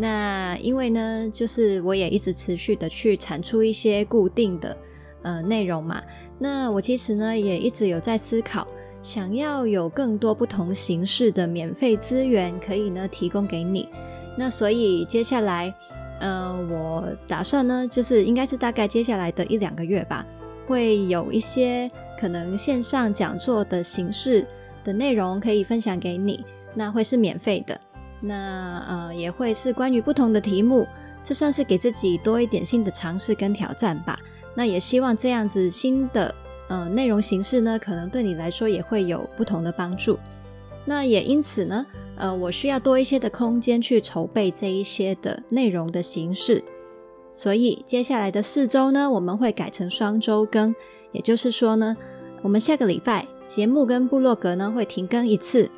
那因为呢，就是我也一直持续的去产出一些固定的呃内容嘛。那我其实呢也一直有在思考，想要有更多不同形式的免费资源可以呢提供给你。那所以接下来，呃，我打算呢，就是应该是大概接下来的一两个月吧，会有一些可能线上讲座的形式的内容可以分享给你。那会是免费的。那呃也会是关于不同的题目，这算是给自己多一点新的尝试跟挑战吧。那也希望这样子新的呃内容形式呢，可能对你来说也会有不同的帮助。那也因此呢，呃我需要多一些的空间去筹备这一些的内容的形式。所以接下来的四周呢，我们会改成双周更，也就是说呢，我们下个礼拜节目跟部落格呢会停更一次。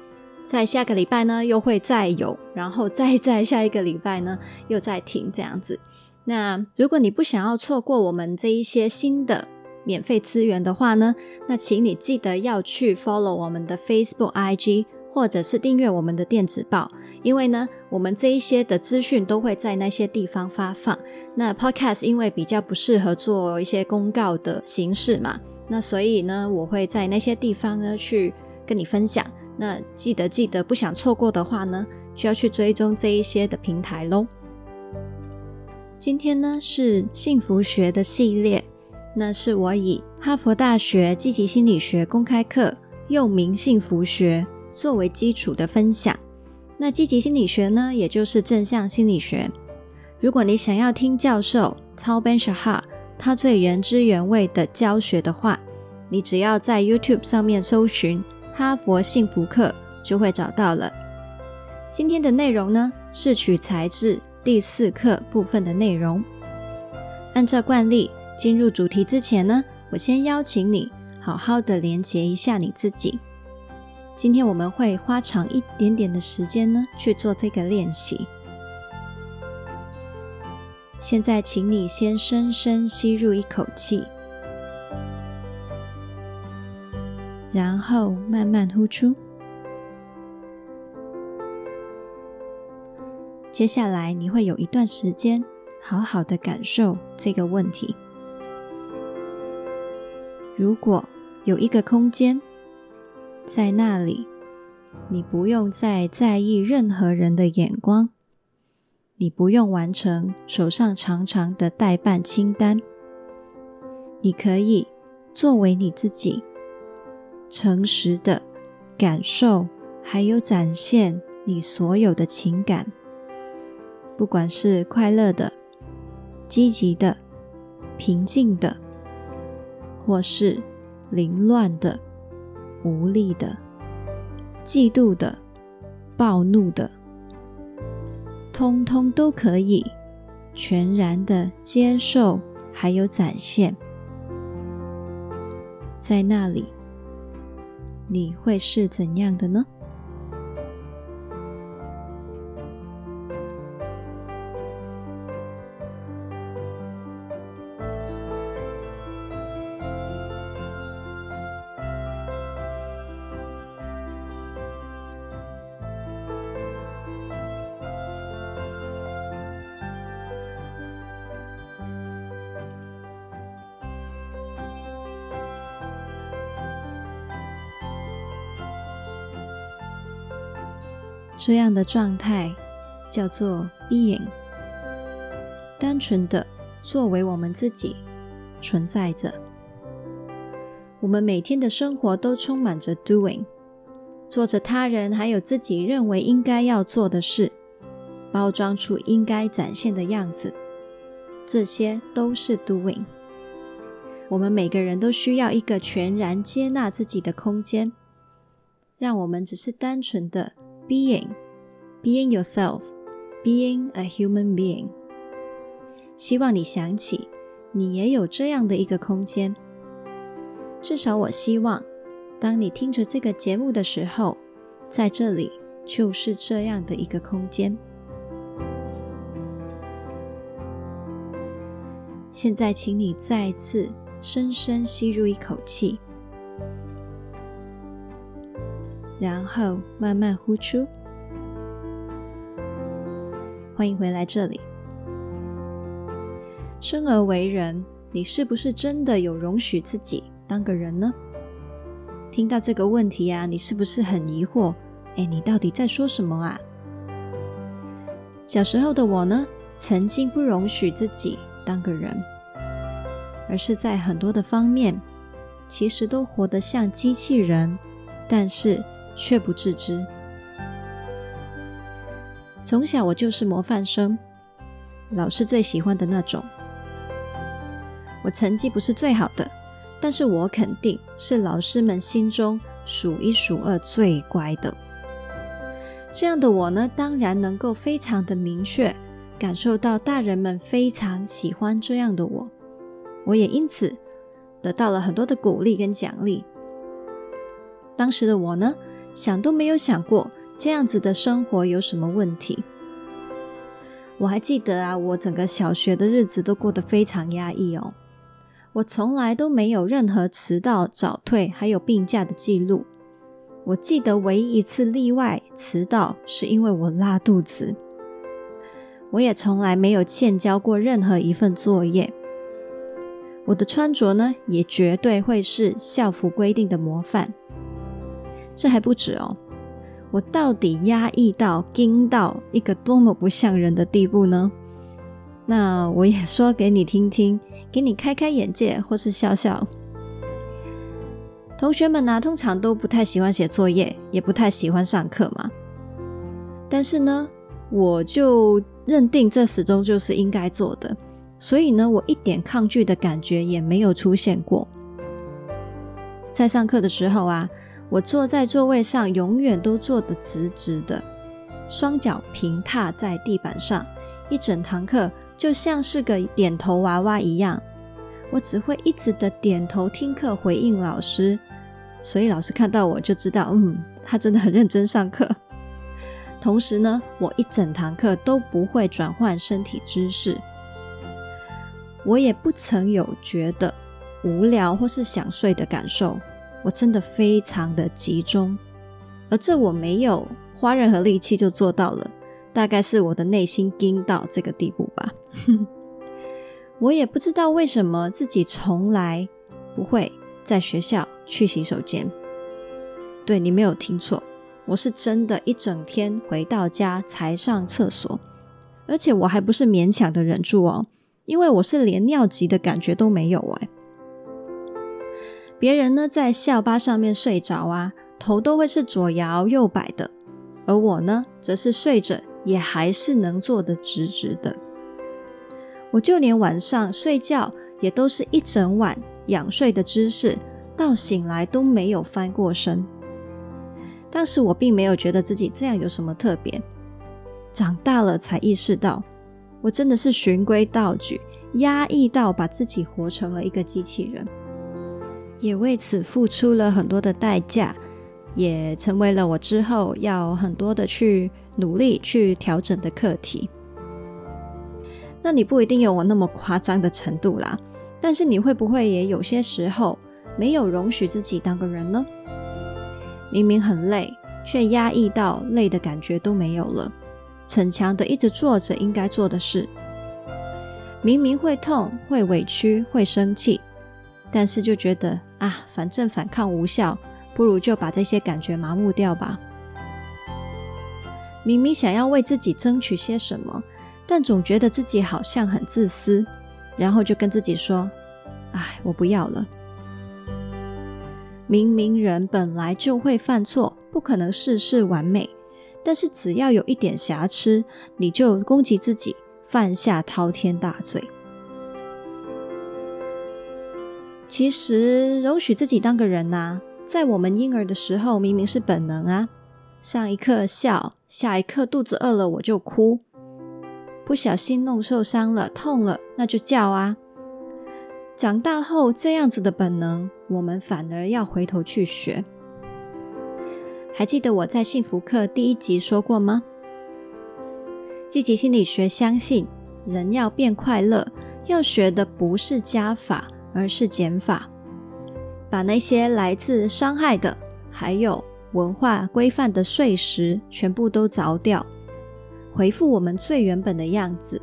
在下个礼拜呢，又会再有，然后再在下一个礼拜呢，又再停这样子。那如果你不想要错过我们这一些新的免费资源的话呢，那请你记得要去 follow 我们的 Facebook、IG，或者是订阅我们的电子报，因为呢，我们这一些的资讯都会在那些地方发放。那 Podcast 因为比较不适合做一些公告的形式嘛，那所以呢，我会在那些地方呢去跟你分享。那记得记得，不想错过的话呢，就要去追踪这一些的平台喽。今天呢是幸福学的系列，那是我以哈佛大学积极心理学公开课又名幸福学作为基础的分享。那积极心理学呢，也就是正向心理学。如果你想要听教授操 Ben-Shahar 他最原汁原味的教学的话，你只要在 YouTube 上面搜寻。哈佛幸福课就会找到了。今天的内容呢，是取材自第四课部分的内容。按照惯例，进入主题之前呢，我先邀请你好好的连接一下你自己。今天我们会花长一点点的时间呢，去做这个练习。现在，请你先深深吸入一口气。然后慢慢呼出。接下来你会有一段时间好好的感受这个问题。如果有一个空间，在那里，你不用再在意任何人的眼光，你不用完成手上长长的待办清单，你可以作为你自己。诚实的感受，还有展现你所有的情感，不管是快乐的、积极的、平静的，或是凌乱的、无力的、嫉妒的、暴怒的，通通都可以全然的接受，还有展现，在那里。你会是怎样的呢？这样的状态叫做 being，单纯的作为我们自己存在着。我们每天的生活都充满着 doing，做着他人还有自己认为应该要做的事，包装出应该展现的样子，这些都是 doing。我们每个人都需要一个全然接纳自己的空间，让我们只是单纯的。Being, being yourself, being a human being，希望你想起，你也有这样的一个空间。至少我希望，当你听着这个节目的时候，在这里就是这样的一个空间。现在，请你再次深深吸入一口气，然后慢慢呼出。欢迎回来这里。生而为人，你是不是真的有容许自己当个人呢？听到这个问题啊，你是不是很疑惑？哎，你到底在说什么啊？小时候的我呢，曾经不容许自己当个人，而是在很多的方面，其实都活得像机器人，但是却不自知。从小我就是模范生，老师最喜欢的那种。我成绩不是最好的，但是我肯定是老师们心中数一数二最乖的。这样的我呢，当然能够非常的明确感受到大人们非常喜欢这样的我，我也因此得到了很多的鼓励跟奖励。当时的我呢，想都没有想过。这样子的生活有什么问题？我还记得啊，我整个小学的日子都过得非常压抑哦。我从来都没有任何迟到、早退，还有病假的记录。我记得唯一一次例外迟到，是因为我拉肚子。我也从来没有欠交过任何一份作业。我的穿着呢，也绝对会是校服规定的模范。这还不止哦。我到底压抑到、惊到一个多么不像人的地步呢？那我也说给你听听，给你开开眼界，或是笑笑。同学们呢、通常都不太喜欢写作业，也不太喜欢上课嘛。但是呢，我就认定这始终就是应该做的，所以呢，我一点抗拒的感觉也没有出现过。在上课的时候啊。我坐在座位上，永远都坐得直直的，双脚平踏在地板上，一整堂课就像是个点头娃娃一样。我只会一直的点头听课，回应老师，所以老师看到我就知道，嗯，他真的很认真上课。同时呢，我一整堂课都不会转换身体姿势，我也不曾有觉得无聊或是想睡的感受。我真的非常的集中，而这我没有花任何力气就做到了，大概是我的内心惊到这个地步吧。我也不知道为什么自己从来不会在学校去洗手间。对，你没有听错，我是真的一整天回到家才上厕所，而且我还不是勉强的忍住哦，因为我是连尿急的感觉都没有哎。别人呢，在校巴上面睡着啊，头都会是左摇右摆的，而我呢，则是睡着也还是能坐得直直的。我就连晚上睡觉也都是一整晚仰睡的姿势，到醒来都没有翻过身。当时我并没有觉得自己这样有什么特别，长大了才意识到，我真的是循规蹈矩，压抑到把自己活成了一个机器人。也为此付出了很多的代价，也成为了我之后要很多的去努力去调整的课题。那你不一定有我那么夸张的程度啦，但是你会不会也有些时候没有容许自己当个人呢？明明很累，却压抑到累的感觉都没有了，逞强的一直做着应该做的事。明明会痛、会委屈、会生气。但是就觉得啊，反正反抗无效，不如就把这些感觉麻木掉吧。明明想要为自己争取些什么，但总觉得自己好像很自私，然后就跟自己说：“哎，我不要了。”明明人本来就会犯错，不可能事事完美，但是只要有一点瑕疵，你就攻击自己，犯下滔天大罪。其实，容许自己当个人呐、在我们婴儿的时候，明明是本能啊。上一刻笑，下一刻肚子饿了我就哭，不小心弄受伤了，痛了，那就叫啊。长大后，这样子的本能，我们反而要回头去学。还记得我在幸福课第一集说过吗？积极心理学相信，人要变快乐，要学的不是加法，而是减法，把那些来自伤害的，还有文化规范的碎石，全部都凿掉，回复我们最原本的样子。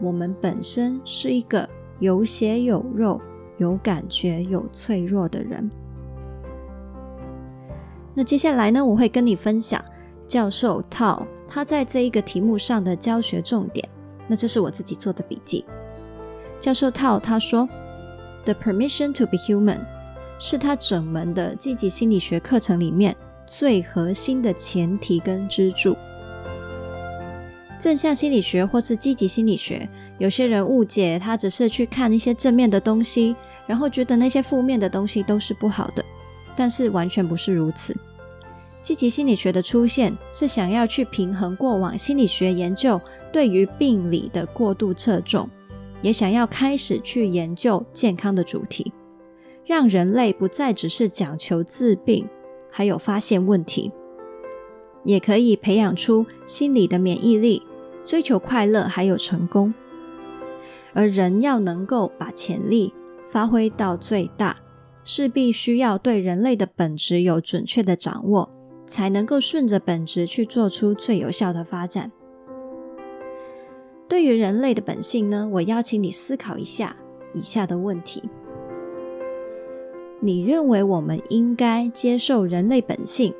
我们本身是一个有血有肉、有感觉、有脆弱的人。那接下来呢，我会跟你分享教授陶他在这一个题目上的教学重点。那这是我自己做的笔记。教授陶他说：“The permission to be human 是他整门的积极心理学课程里面最核心的前提跟支柱。正向心理学或是积极心理学，有些人误解，他只是去看一些正面的东西，然后觉得那些负面的东西都是不好的。”但是完全不是如此。积极心理学的出现是想要去平衡过往心理学研究对于病理的过度侧重，也想要开始去研究健康的主题，让人类不再只是讲求治病，还有发现问题，也可以培养出心理的免疫力，追求快乐还有成功。而人要能够把潜力发挥到最大。势必需要对人类的本质有准确的掌握，才能够顺着本质去做出最有效的发展。对于人类的本性呢，我邀请你思考一下以下的问题：你认为我们应该接受人类本性，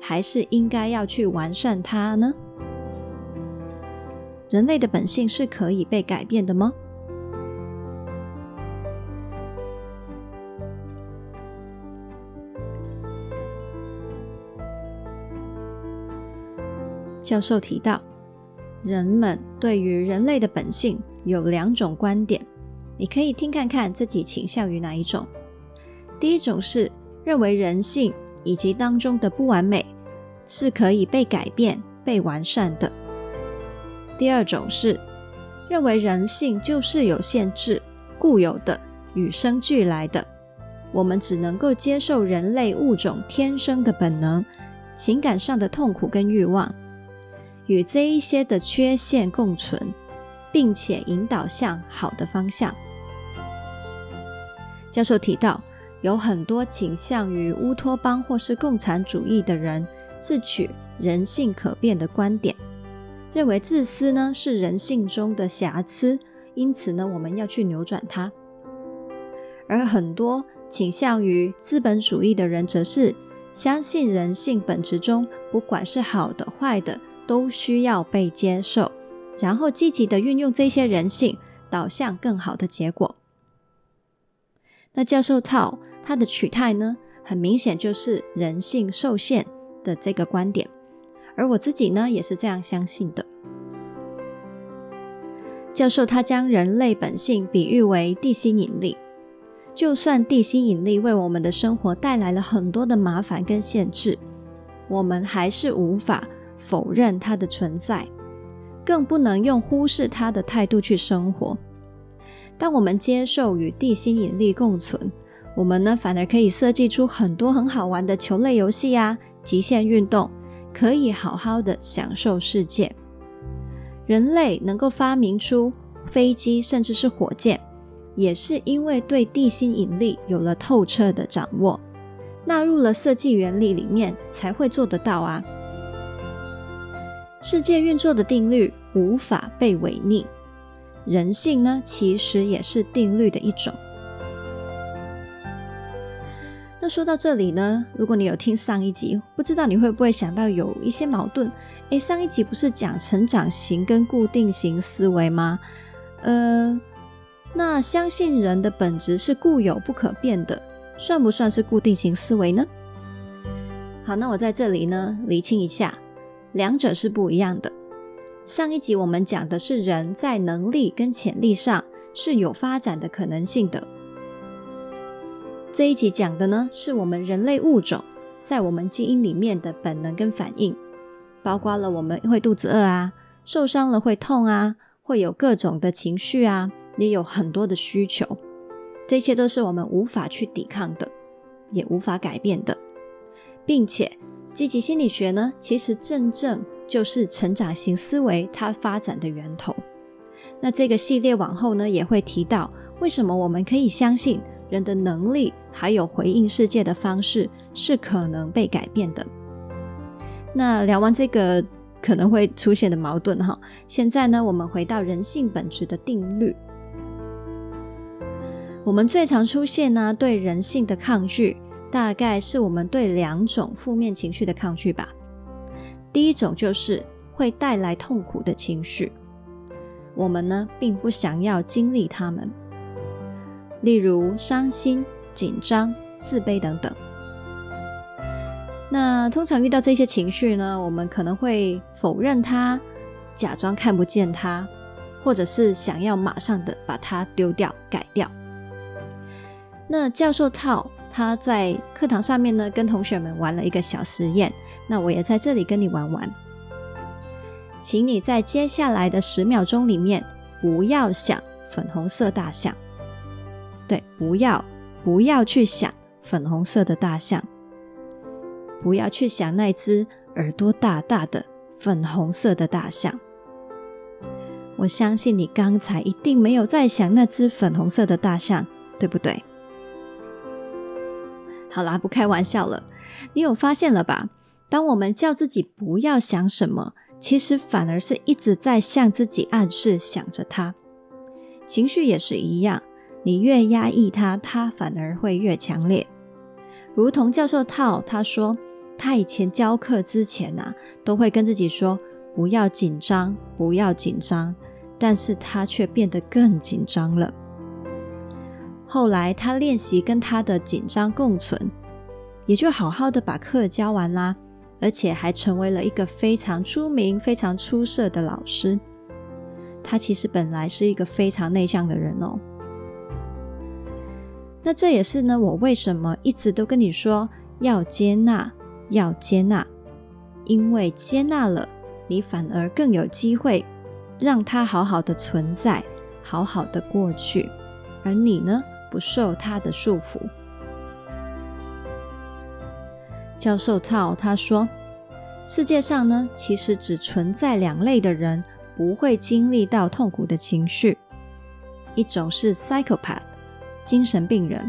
还是应该要去完善它呢？人类的本性是可以被改变的吗？教授提到，人们对于人类的本性有两种观点，你可以听看看自己倾向于哪一种。第一种是认为人性以及当中的不完美是可以被改变、被完善的；第二种是认为人性就是有限制、固有的、与生俱来的，我们只能够接受人类物种天生的本能、情感上的痛苦跟欲望。与这一些的缺陷共存，并且引导向好的方向。教授提到，有很多倾向于乌托邦或是共产主义的人，自诩人性可变的观点，认为自私呢是人性中的瑕疵，因此呢我们要去扭转它。而很多倾向于资本主义的人，则是相信人性本质中，不管是好的坏的。都需要被接受，然后积极的运用这些人性，导向更好的结果。那教授套他的取态呢，很明显就是人性受限的这个观点，而我自己呢，也是这样相信的。教授他将人类本性比喻为地心引力，就算地心引力为我们的生活带来了很多的麻烦跟限制，我们还是无法。否认它的存在，更不能用忽视它的态度去生活。当我们接受与地心引力共存，我们呢，反而可以设计出很多很好玩的球类游戏啊，极限运动，可以好好的享受世界。人类能够发明出飞机，甚至是火箭，也是因为对地心引力有了透彻的掌握，纳入了设计原理里面，才会做得到啊。世界运作的定律无法被违逆，人性呢，其实也是定律的一种。那说到这里呢，如果你有听上一集，不知道你会不会想到有一些矛盾？诶，上一集不是讲成长型跟固定型思维吗？呃，那相信人的本质是固有不可变的，算不算是固定型思维呢？好，那我在这里呢，厘清一下。两者是不一样的。上一集我们讲的是人在能力跟潜力上是有发展的可能性的。这一集讲的呢，是我们人类物种在我们基因里面的本能跟反应，包括了我们会肚子饿啊，受伤了会痛啊，会有各种的情绪啊，也有很多的需求，这些都是我们无法去抵抗的，也无法改变的，并且积极心理学呢，其实真正就是成长型思维它发展的源头。那这个系列往后呢，也会提到为什么我们可以相信人的能力还有回应世界的方式是可能被改变的。那聊完这个可能会出现的矛盾哈，现在呢，我们回到人性本质的定律。我们最常出现呢，对人性的抗拒，大概是我们对两种负面情绪的抗拒吧。第一种就是会带来痛苦的情绪，我们呢并不想要经历它们，例如伤心、紧张、自卑等等。那通常遇到这些情绪呢，我们可能会否认它，假装看不见它，或者是想要马上的把它丢掉、改掉。那教授套他在课堂上面呢，跟同学们玩了一个小实验，那我也在这里跟你玩玩。请你在接下来的十秒钟里面，不要想粉红色大象。对，不要，不要去想粉红色的大象。不要去想那只耳朵大大的粉红色的大象。我相信你刚才一定没有在想那只粉红色的大象，对不对？好啦，不开玩笑了。你有发现了吧？当我们叫自己不要想什么，其实反而是一直在向自己暗示想着它。情绪也是一样，你越压抑它，它反而会越强烈。如同教授套他说，他以前教课之前啊，都会跟自己说不要紧张，不要紧张，但是他却变得更紧张了。后来他练习跟他的紧张共存，也就好好的把课教完啦，而且还成为了一个非常出名、非常出色的老师。他其实本来是一个非常内向的人哦。那这也是呢，我为什么一直都跟你说要接纳，要接纳，因为接纳了，你反而更有机会让他好好的存在，好好的过去，而你呢，不受他的束缚。教授套他说，世界上呢，其实只存在两类的人不会经历到痛苦的情绪，一种是 psychopath。精神病人，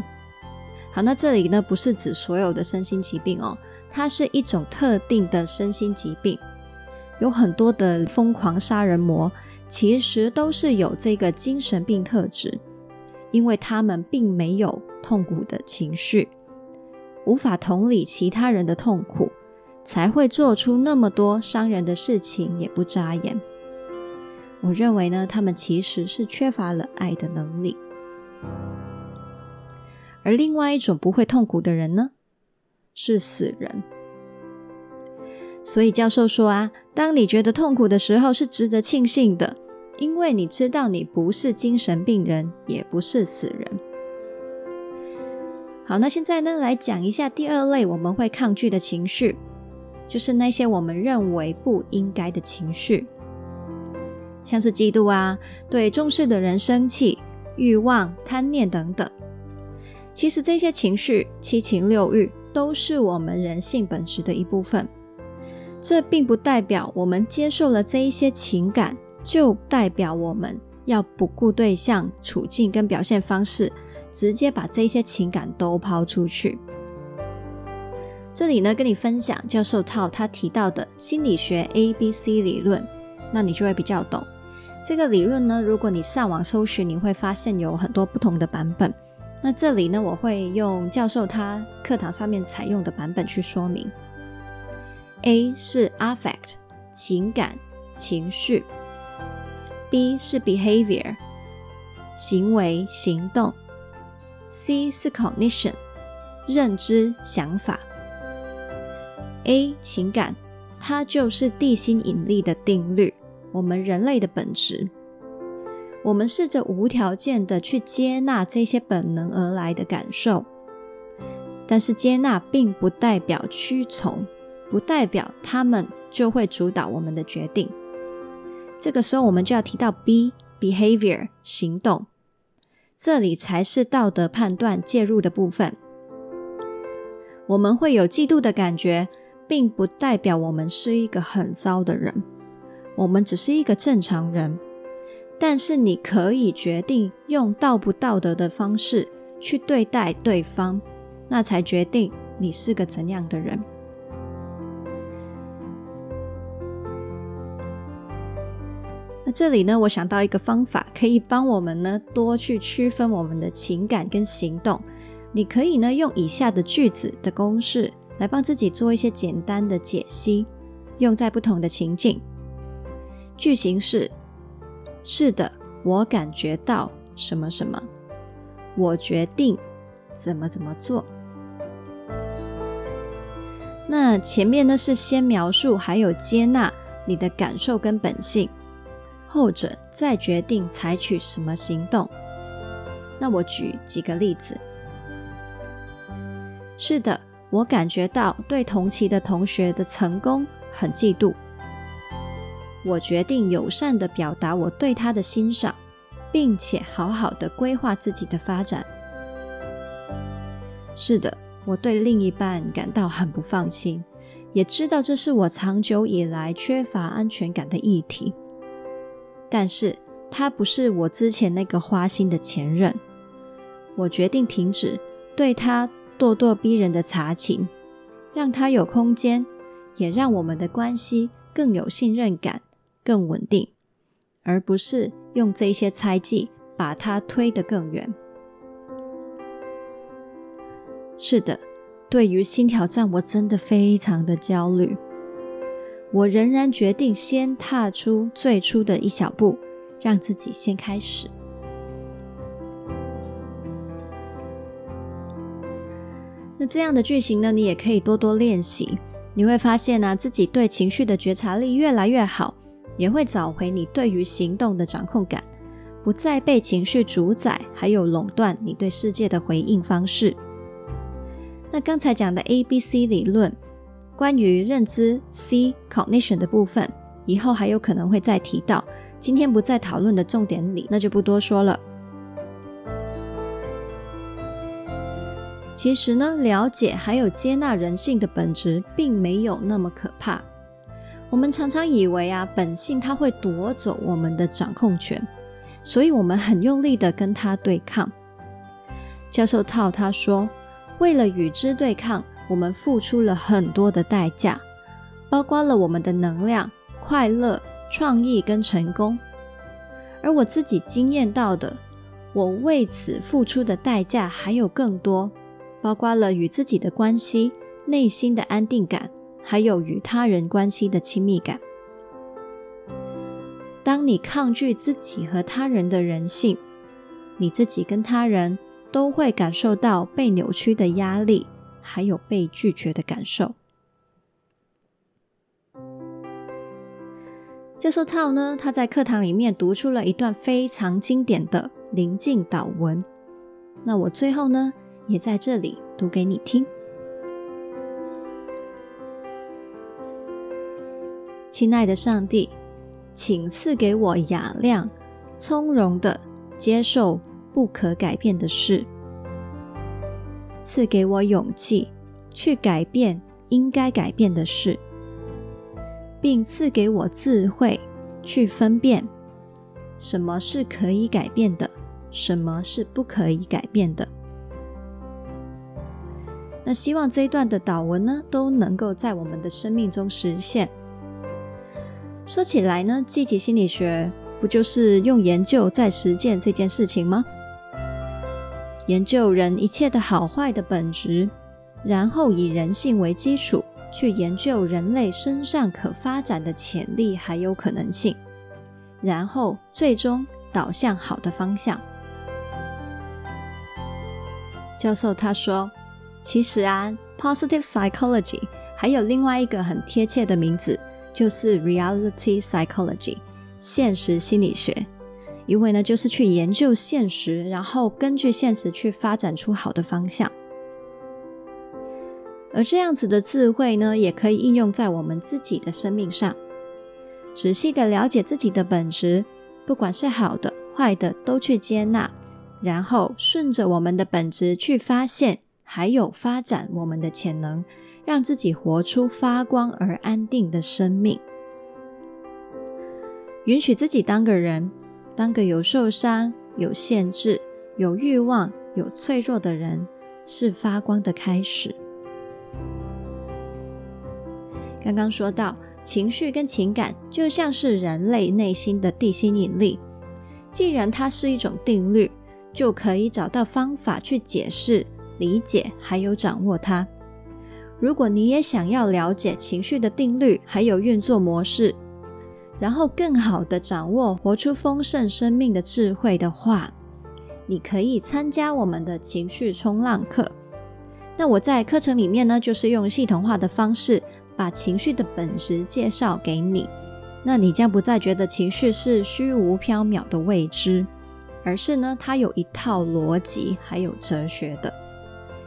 好，那这里呢，不是指所有的身心疾病哦，它是一种特定的身心疾病，有很多的疯狂杀人魔其实都是有这个精神病特质，因为他们并没有痛苦的情绪，无法同理其他人的痛苦，才会做出那么多伤人的事情，也不眨眼。我认为呢，他们其实是缺乏了爱的能力。而另外一种不会痛苦的人呢，是死人。所以教授说啊，当你觉得痛苦的时候，是值得庆幸的，因为你知道你不是精神病人，也不是死人。好，那现在呢，来讲一下第二类我们会抗拒的情绪，就是那些我们认为不应该的情绪，像是嫉妒啊，对重视的人生气、欲望、贪念等等。其实这些情绪、七情六欲都是我们人性本质的一部分。这并不代表我们接受了这一些情感，就代表我们要不顾对象、处境跟表现方式，直接把这些情感都抛出去。这里呢，跟你分享教授套他提到的心理学 ABC 理论，那你就会比较懂。这个理论呢，如果你上网搜寻，你会发现有很多不同的版本。那这里呢，我会用教授他课堂上面采用的版本去说明。A 是 affect 情感情绪，B 是 behavior 行为行动，C 是 cognition 认知想法。A 情感，它就是地心引力的定律，我们人类的本质。我们试着无条件的去接纳这些本能而来的感受，但是接纳并不代表屈从，不代表他们就会主导我们的决定。这个时候我们就要提到 B behavior 行动，这里才是道德判断介入的部分。我们会有嫉妒的感觉，并不代表我们是一个很糟的人，我们只是一个正常人。但是你可以决定用道不道德的方式去对待对方，那才决定你是个怎样的人。那这里呢，我想到一个方法，可以帮我们呢多去区分我们的情感跟行动。你可以呢用以下的句子的公式来帮自己做一些简单的解析，用在不同的情境。句型是：是的，我感觉到什么什么，我决定怎么怎么做。那前面呢是先描述还有接纳你的感受跟本性。后者再决定采取什么行动。那我举几个例子。是的，我感觉到对同期的同学的成功很嫉妒。我决定友善地表达我对他的欣赏，并且好好地规划自己的发展。是的，我对另一半感到很不放心，也知道这是我长久以来缺乏安全感的议题。但是他不是我之前那个花心的前任，我决定停止对他咄咄逼人的查勤，让他有空间，也让我们的关系更有信任感、更稳定，而不是用这些猜忌把他推得更远。是的，对于新挑战，我真的非常的焦虑。我仍然决定先踏出最初的一小步，让自己先开始。那这样的句型呢，你也可以多多练习。你会发现呢，自己对情绪的觉察力越来越好，也会找回你对于行动的掌控感，不再被情绪主宰，还有垄断你对世界的回应方式。那刚才讲的 ABC 理论。关于认知 C cognition 的部分，以后还有可能会再提到，今天不在讨论的重点里，那就不多说了。其实呢，了解还有接纳人性的本质，并没有那么可怕。我们常常以为啊，本性它会夺走我们的掌控权，所以我们很用力的跟它对抗。教授套他说，为了与之对抗。我们付出了很多的代价，包括了我们的能量、快乐、创意跟成功。而我自己经验到的，我为此付出的代价还有更多，包括了与自己的关系、内心的安定感，还有与他人关系的亲密感。当你抗拒自己和他人的人性，你自己跟他人都会感受到被扭曲的压力。还有被拒绝的感受。教授套呢，他在课堂里面读出了一段非常经典的临静祷文。那我最后呢，也在这里读给你听。亲爱的上帝，请赐给我雅量，从容的接受不可改变的事。赐给我勇气去改变应该改变的事，并赐给我智慧去分辨什么是可以改变的，什么是不可以改变的。那希望这一段的祷文呢，都能够在我们的生命中实现。说起来呢，积极心理学不就是用研究在实践这件事情吗？研究人一切的好坏的本质，然后以人性为基础去研究人类身上可发展的潜力还有可能性，然后最终导向好的方向。教授他说：“其实啊，positive psychology 还有另外一个很贴切的名字，就是 reality psychology，现实心理学。”因为呢，就是去研究现实，然后根据现实去发展出好的方向。而这样子的智慧呢，也可以应用在我们自己的生命上。仔细的了解自己的本质，不管是好的、坏的，都去接纳，然后顺着我们的本质去发现，还有发展我们的潜能，让自己活出发光而安定的生命。允许自己当个人，当个有受伤、有限制、有欲望、有脆弱的人，是发光的开始。刚刚说到。情绪跟情感就像是人类内心的地心引力，既然它是一种定律，就可以找到方法去解释、理解，还有掌握它。如果你也想要了解情绪的定律，还有运作模式，然后更好的掌握活出丰盛生命的智慧的话，你可以参加我们的情绪冲浪课。那我在课程里面呢，就是用系统化的方式。把情绪的本质介绍给你，那你将不再觉得情绪是虚无缥缈的未知，而是呢，它有一套逻辑，还有哲学的。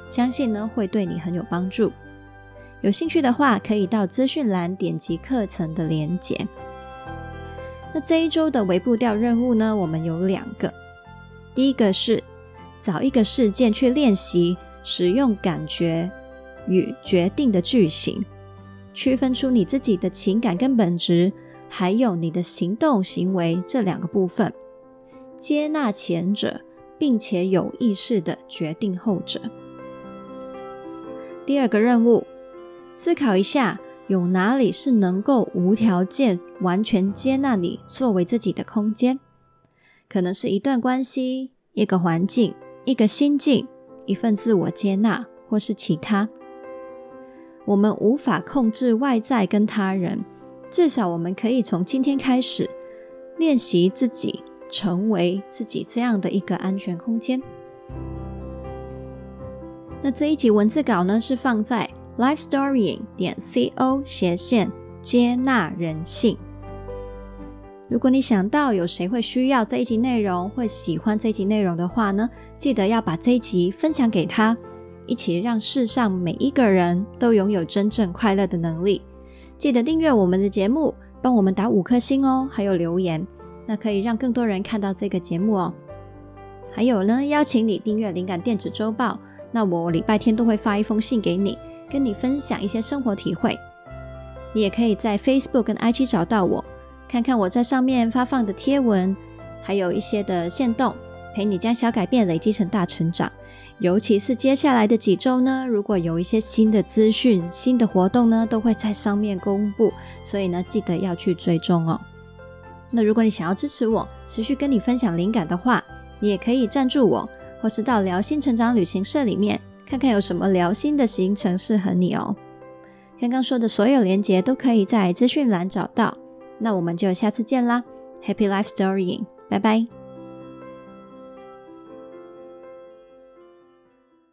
相信呢，会对你很有帮助。有兴趣的话，可以到资讯栏点击课程的连结。那这一周的微步调任务呢，我们有两个。第一个是找一个事件去练习使用感觉与决定的句型。区分出你自己的情感跟本质，还有你的行动行为这两个部分，接纳前者，并且有意识的决定后者。第二个任务，思考一下，有哪里是能够无条件、完全接纳你作为自己的空间？可能是一段关系、一个环境、一个心境、一份自我接纳，或是其他。我们无法控制外在跟他人，至少我们可以从今天开始练习自己，成为自己这样的一个安全空间。那这一集文字稿呢，是放在 lifestorying 点 co 斜线接纳人性。如果你想到有谁会需要这一集内容，会喜欢这一集内容的话呢，记得要把这一集分享给他。一起让世上每一个人都拥有真正快乐的能力。记得订阅我们的节目，帮我们打五颗星哦，还有留言，那可以让更多人看到这个节目哦。还有呢，邀请你订阅灵感电子周报，那我礼拜天都会发一封信给你，跟你分享一些生活体会。你也可以在 Facebook 跟 IG 找到我，看看我在上面发放的贴文，还有一些的线动，陪你将小改变累积成大成长。尤其是接下来的几周呢，如果有一些新的资讯、新的活动呢，都会在上面公布，所以呢，记得要去追踪哦。那如果你想要支持我，持续跟你分享灵感的话，你也可以赞助我，或是到疗心成长旅行社里面看看有什么疗心的行程适合你哦。刚刚说的所有连结都可以在资讯栏找到。那我们就下次见啦，Happy Life Storying，拜拜。